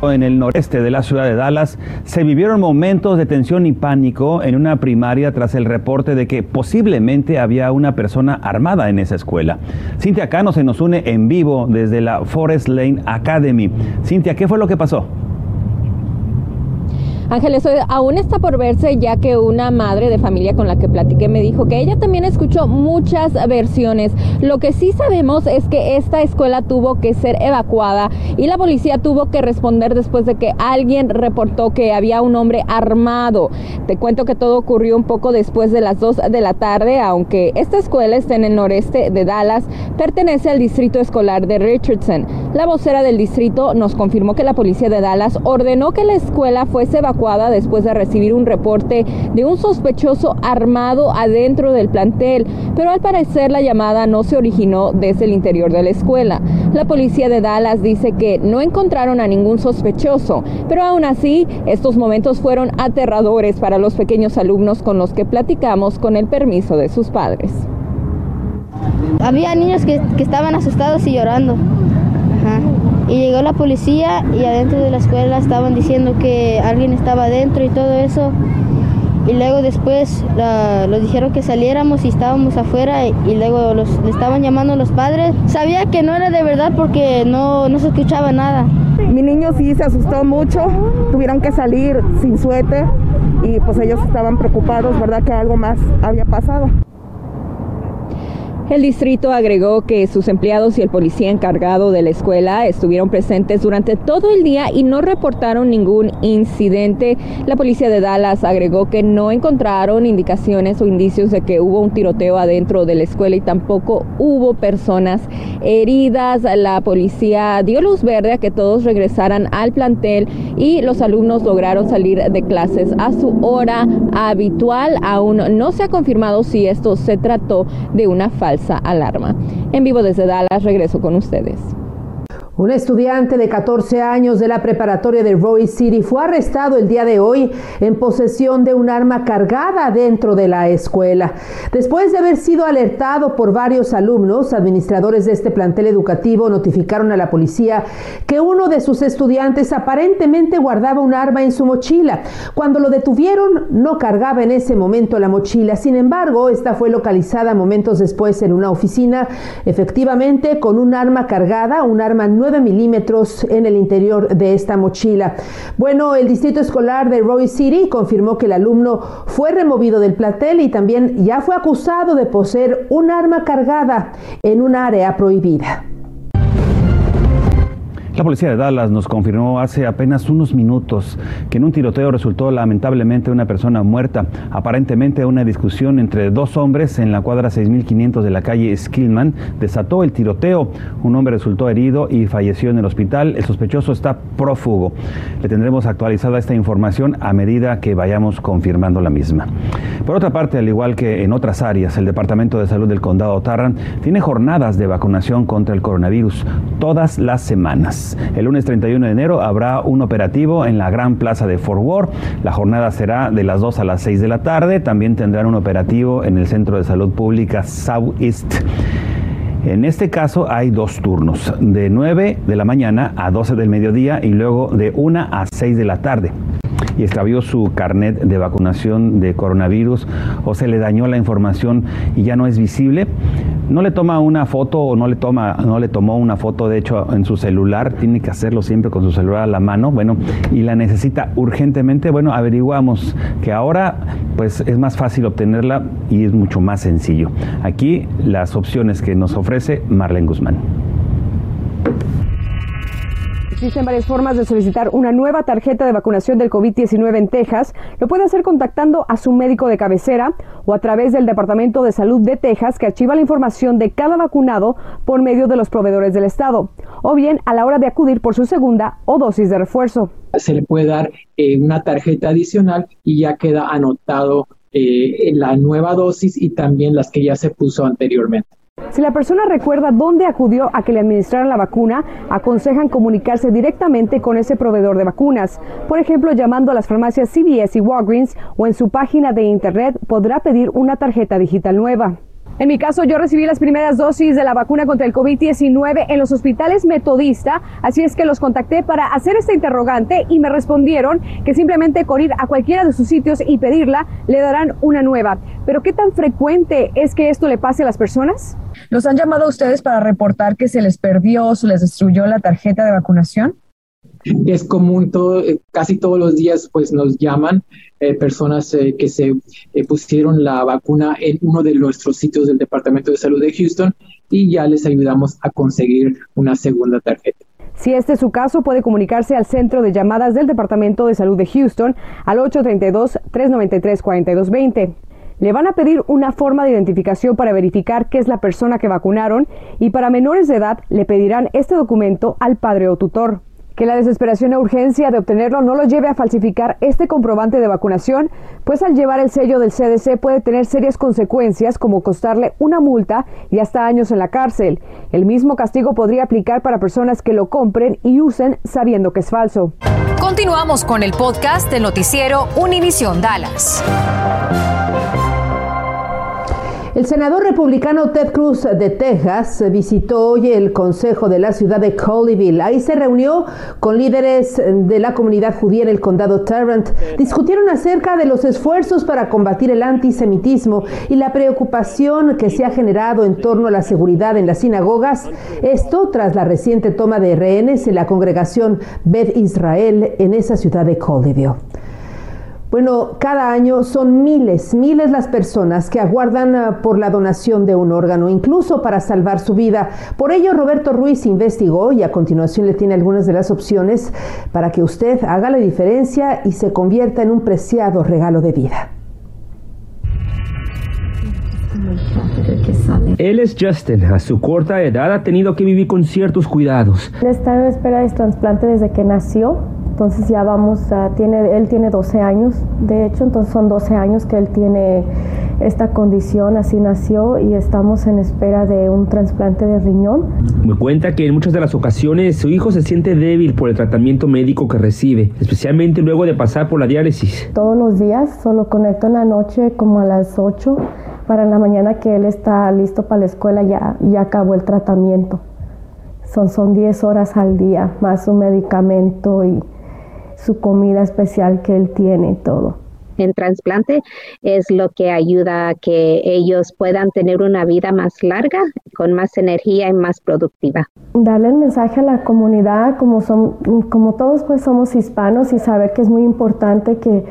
En el noreste de la ciudad de Dallas se vivieron momentos de tensión y pánico en una primaria tras el reporte de que posiblemente había una persona armada en esa escuela. Cintia Cano se nos une en vivo desde la Forest Lane Academy. Cintia, ¿qué fue lo que pasó? Ángeles, aún está por verse ya que una madre de familia con la que platiqué me dijo que ella también escuchó muchas versiones. Lo que sí sabemos es que esta escuela tuvo que ser evacuada y la policía tuvo que responder después de que alguien reportó que había un hombre armado. Te cuento que todo ocurrió un poco después de las 2 de la tarde, aunque esta escuela está en el noreste de Dallas, pertenece al distrito escolar de Richardson. La vocera del distrito nos confirmó que la policía de Dallas ordenó que la escuela fuese evacuada después de recibir un reporte de un sospechoso armado adentro del plantel, pero al parecer la llamada no se originó desde el interior de la escuela. La policía de Dallas dice que no encontraron a ningún sospechoso, pero aún así estos momentos fueron aterradores para los pequeños alumnos con los que platicamos con el permiso de sus padres. Había niños que, que estaban asustados y llorando. Y llegó la policía y adentro de la escuela estaban diciendo que alguien estaba adentro y todo eso. Y luego después los dijeron que saliéramos y estábamos afuera y, luego le estaban llamando a los padres. Sabía que no era de verdad porque no, no se escuchaba nada. Mi niño sí se asustó mucho, tuvieron que salir sin suéter y pues ellos estaban preocupados, ¿verdad? Que algo más había pasado. El distrito agregó que sus empleados y el policía encargado de la escuela estuvieron presentes durante todo el día y no reportaron ningún incidente. La policía de Dallas agregó que no encontraron indicaciones o indicios de que hubo un tiroteo adentro de la escuela y tampoco hubo personas heridas. La policía dio luz verde a que todos regresaran al plantel y los alumnos lograron salir de clases a su hora habitual. Aún no se ha confirmado si esto se trató de una alarma. En vivo desde Dallas, regreso con ustedes. Un estudiante de 14 años de la preparatoria de Roy City fue arrestado el día de hoy en posesión de un arma cargada dentro de la escuela. Después de haber sido alertado por varios alumnos, administradores de este plantel educativo notificaron a la policía que uno de sus estudiantes aparentemente guardaba un arma en su mochila. Cuando lo detuvieron, no cargaba en ese momento la mochila. Sin embargo, esta fue localizada momentos después en una oficina, efectivamente con un arma cargada, un arma nueva milímetros en el interior de esta mochila. Bueno, el distrito escolar de Roy City confirmó que el alumno fue removido del platel y también ya fue acusado de poseer un arma cargada en un área prohibida. La policía de Dallas nos confirmó hace apenas unos minutos que en un tiroteo resultó lamentablemente una persona muerta. Aparentemente una discusión entre dos hombres en la cuadra 6500 de la calle Skillman desató el tiroteo. Un hombre resultó herido y falleció en el hospital. El sospechoso está prófugo. Le tendremos actualizada esta información a medida que vayamos confirmando la misma. Por otra parte, al igual que en otras áreas, el Departamento de Salud del Condado Tarrant tiene jornadas de vacunación contra el coronavirus todas las semanas. El lunes 31 de enero habrá un operativo en la Gran Plaza de Fort Worth. La jornada será de las 2 a las 6 de la tarde. También tendrán un operativo en el Centro de Salud Pública Southeast. En este caso hay dos turnos, de 9 de la mañana a 12 del mediodía y luego de 1 a 6 de la tarde y extravió su carnet de vacunación de coronavirus o se le dañó la información y ya no es visible, no le toma una foto o no le toma, no le tomó una foto de hecho en su celular, tiene que hacerlo siempre con su celular a la mano, bueno, y la necesita urgentemente, bueno, averiguamos que ahora pues es más fácil obtenerla y es mucho más sencillo. Aquí las opciones que nos ofrece Marlene Guzmán. Existen varias formas de solicitar una nueva tarjeta de vacunación del COVID-19 en Texas. Lo puede hacer contactando a su médico de cabecera o a través del Departamento de Salud de Texas que archiva la información de cada vacunado por medio de los proveedores del Estado, o bien a la hora de acudir por su segunda o dosis de refuerzo. Se le puede dar eh, una tarjeta adicional y ya queda anotado eh, la nueva dosis y también las que ya se puso anteriormente. Si la persona recuerda dónde acudió a que le administraran la vacuna, aconsejan comunicarse directamente con ese proveedor de vacunas. Por ejemplo, llamando a las farmacias CVS y Walgreens o en su página de internet podrá pedir una tarjeta digital nueva. En mi caso, yo recibí las primeras dosis de la vacuna contra el COVID-19 en los hospitales Metodista, así es que los contacté para hacer este interrogante y me respondieron que simplemente con ir a cualquiera de sus sitios y pedirla, le darán una nueva. Pero ¿qué tan frecuente es que esto le pase a las personas? ¿Los han llamado a ustedes para reportar que se les perdió o se les destruyó la tarjeta de vacunación? Es común, todo, eh, casi todos los días pues nos llaman eh, personas eh, que se pusieron la vacuna en uno de nuestros sitios del Departamento de Salud de Houston y ya les ayudamos a conseguir una segunda tarjeta. Si este es su caso, puede comunicarse al centro de llamadas del Departamento de Salud de Houston al 832-393-4220. Le van a pedir una forma de identificación para verificar qué es la persona que vacunaron y para menores de edad le pedirán este documento al padre o tutor. Que la desesperación e urgencia de obtenerlo no lo lleve a falsificar este comprobante de vacunación, pues al llevar el sello del CDC puede tener serias consecuencias como costarle una multa y hasta años en la cárcel. El mismo castigo podría aplicar para personas que lo compren y usen sabiendo que es falso. Continuamos con el podcast del noticiero Univisión Dallas. El senador republicano Ted Cruz de Texas visitó hoy el Consejo de la ciudad de Colleyville. Ahí se reunió con líderes de la comunidad judía en el condado Tarrant. Discutieron acerca de los esfuerzos para combatir el antisemitismo y la preocupación que se ha generado en torno a la seguridad en las sinagogas. Esto tras la reciente toma de rehenes en la congregación Beth Israel en esa ciudad de Colleyville. Bueno, cada año son miles, miles las personas que aguardan ah, por la donación de un órgano, incluso para salvar su vida. Por ello, Roberto Ruiz investigó y a continuación le tiene algunas de las opciones para que usted haga la diferencia y se convierta en un preciado regalo de vida. Él es Justin. A su corta edad ha tenido que vivir con ciertos cuidados. está en espera de trasplante desde que nació. Entonces ya vamos, a, tiene, él tiene 12 años, de hecho, entonces son 12 años que él tiene esta condición, así nació y estamos en espera de un trasplante de riñón. Me cuenta que en muchas de las ocasiones su hijo se siente débil por el tratamiento médico que recibe, especialmente luego de pasar por la diálisis. Todos los días, solo conecto en la noche como a las 8 para en la mañana que él está listo para la escuela ya, ya acabó el tratamiento. Son, son 10 horas al día, más su medicamento y su comida especial que él tiene, todo en trasplante es lo que ayuda a que ellos puedan tener una vida más larga, con más energía y más productiva. Darle el mensaje a la comunidad, como, son, como todos pues somos hispanos y saber que es muy importante que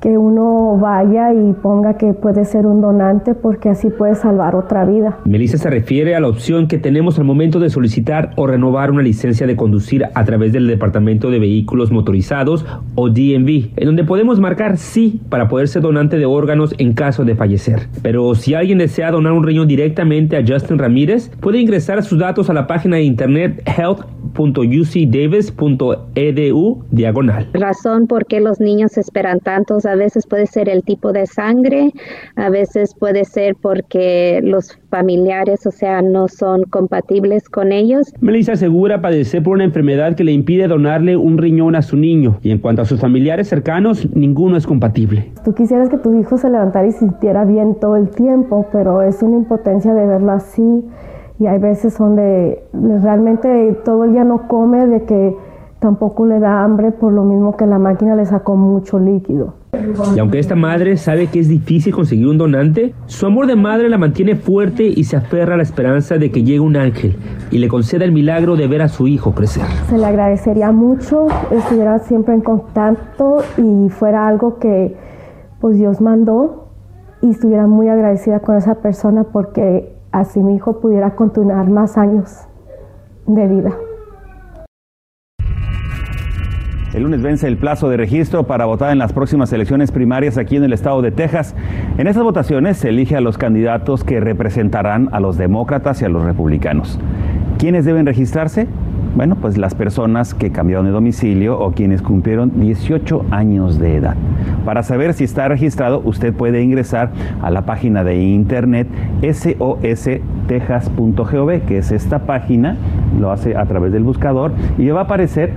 que uno vaya y ponga que puede ser un donante porque así puede salvar otra vida. Melissa se refiere a la opción que tenemos al momento de solicitar o renovar una licencia de conducir a través del Departamento de Vehículos Motorizados o DMV, en donde podemos marcar sí para poder ser donante de órganos en caso de fallecer. Pero si alguien desea donar un riñón directamente a Justin Ramírez, puede ingresar sus datos a la página de internet health.ucdavis.edu diagonal. Razón por qué los niños esperan tantos a veces puede ser el tipo de sangre, a veces puede ser porque los familiares, o sea, no son compatibles con ellos. Melissa asegura padecer por una enfermedad que le impide donarle un riñón a su niño y en cuanto a sus familiares cercanos, ninguno es compatible. Tú quisieras que tu hijo se levantara y sintiera bien todo el tiempo, pero es una impotencia de verlo así y hay veces donde realmente todo el día no come, de que tampoco le da hambre por lo mismo que la máquina le sacó mucho líquido. Y aunque esta madre sabe que es difícil conseguir un donante, su amor de madre la mantiene fuerte y se aferra a la esperanza de que llegue un ángel y le conceda el milagro de ver a su hijo crecer. Se le agradecería mucho, estuviera siempre en contacto y fuera algo que pues Dios mandó y estuviera muy agradecida con esa persona porque así mi hijo pudiera continuar más años de vida. El lunes vence el plazo de registro para votar en las próximas elecciones primarias aquí en el estado de Texas. En esas votaciones se elige a los candidatos que representarán a los demócratas y a los republicanos. ¿Quiénes deben registrarse? Bueno, pues las personas que cambiaron de domicilio o quienes cumplieron 18 años de edad. Para saber si está registrado, usted puede ingresar a la página de internet sostexas.gov, que es esta página, lo hace a través del buscador y le va a aparecer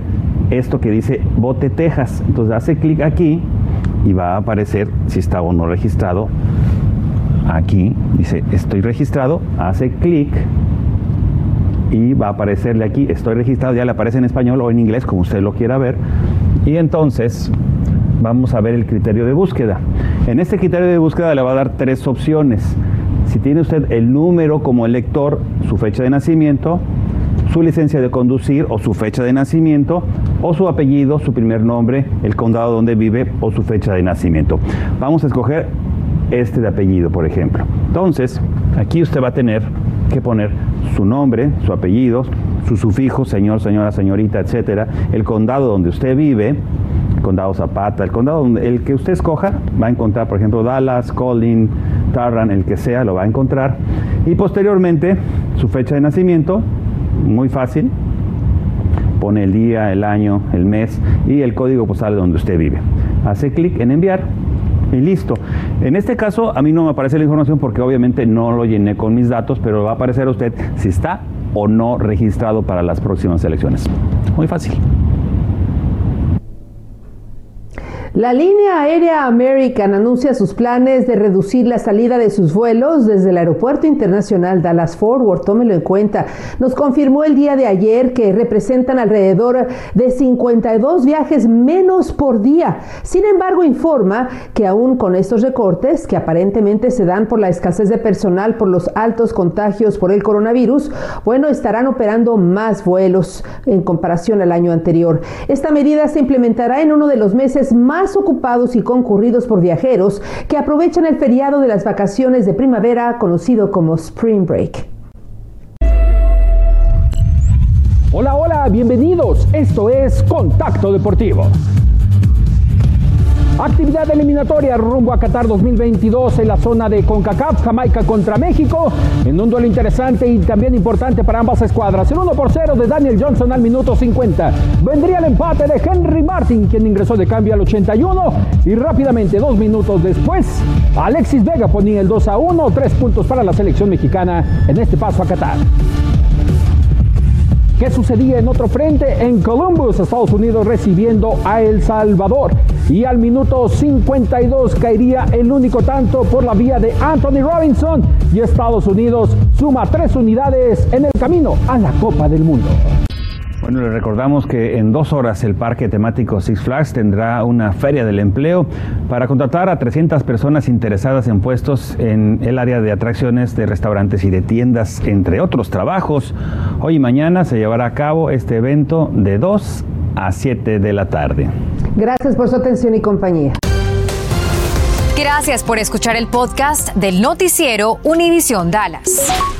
esto que dice Bote Texas. Entonces hace clic aquí y va a aparecer si está o no registrado. Aquí dice estoy registrado, hace clic y va a aparecerle aquí, estoy registrado, ya le aparece en español o en inglés, como usted lo quiera ver. Y entonces vamos a ver el criterio de búsqueda. En este criterio de búsqueda le va a dar tres opciones. Si tiene usted el número como elector, su fecha de nacimiento, su licencia de conducir o su fecha de nacimiento, o su apellido, su primer nombre, el condado donde vive o su fecha de nacimiento. Vamos a escoger este de apellido, por ejemplo. Entonces, aquí usted va a tener que poner su nombre, su apellido, su sufijo, señor, señora, señorita, etcétera, el condado donde usted vive, el condado Zapata, el condado donde el que usted escoja, va a encontrar, por ejemplo, Dallas, Collin, Tarrant, el que sea, lo va a encontrar. Y posteriormente, su fecha de nacimiento, muy fácil, pone el día, el año, el mes y el código postal donde usted vive. Hace clic en enviar y listo. En este caso a mí no me aparece la información porque obviamente no lo llené con mis datos, pero va a aparecer a usted si está o no registrado para las próximas elecciones. Muy fácil. La línea aérea American anuncia sus planes de reducir la salida de sus vuelos desde el Aeropuerto Internacional Dallas Forward. Tómelo en cuenta. Nos confirmó el día de ayer que representan alrededor de 52 viajes menos por día. Sin embargo, informa que aún con estos recortes, que aparentemente se dan por la escasez de personal por los altos contagios por el coronavirus, bueno, estarán operando más vuelos en comparación al año anterior. Esta medida se implementará en uno de los meses más ocupados y concurridos por viajeros que aprovechan el feriado de las vacaciones de primavera conocido como Spring Break. Hola, hola, bienvenidos. Esto es Contacto Deportivo. Actividad eliminatoria rumbo a Qatar 2022 en la zona de CONCACAF, Jamaica contra México, en un duelo interesante y también importante para ambas escuadras. El 1 por 0 de Daniel Johnson al minuto 50. Vendría el empate de Henry Martin, quien ingresó de cambio al 81 y rápidamente, dos minutos después, Alexis Vega ponía el 2 a 1, tres puntos para la selección mexicana en este paso a Qatar. ¿Qué sucedía en otro frente? En Columbus, Estados Unidos recibiendo a El Salvador. Y al minuto 52 caería el único tanto por la vía de Anthony Robinson. Y Estados Unidos suma tres unidades en el camino a la Copa del Mundo. Bueno, le recordamos que en dos horas el parque temático Six Flags tendrá una feria del empleo para contratar a 300 personas interesadas en puestos en el área de atracciones de restaurantes y de tiendas, entre otros trabajos. Hoy y mañana se llevará a cabo este evento de 2 a 7 de la tarde. Gracias por su atención y compañía. Gracias por escuchar el podcast del noticiero Univisión Dallas.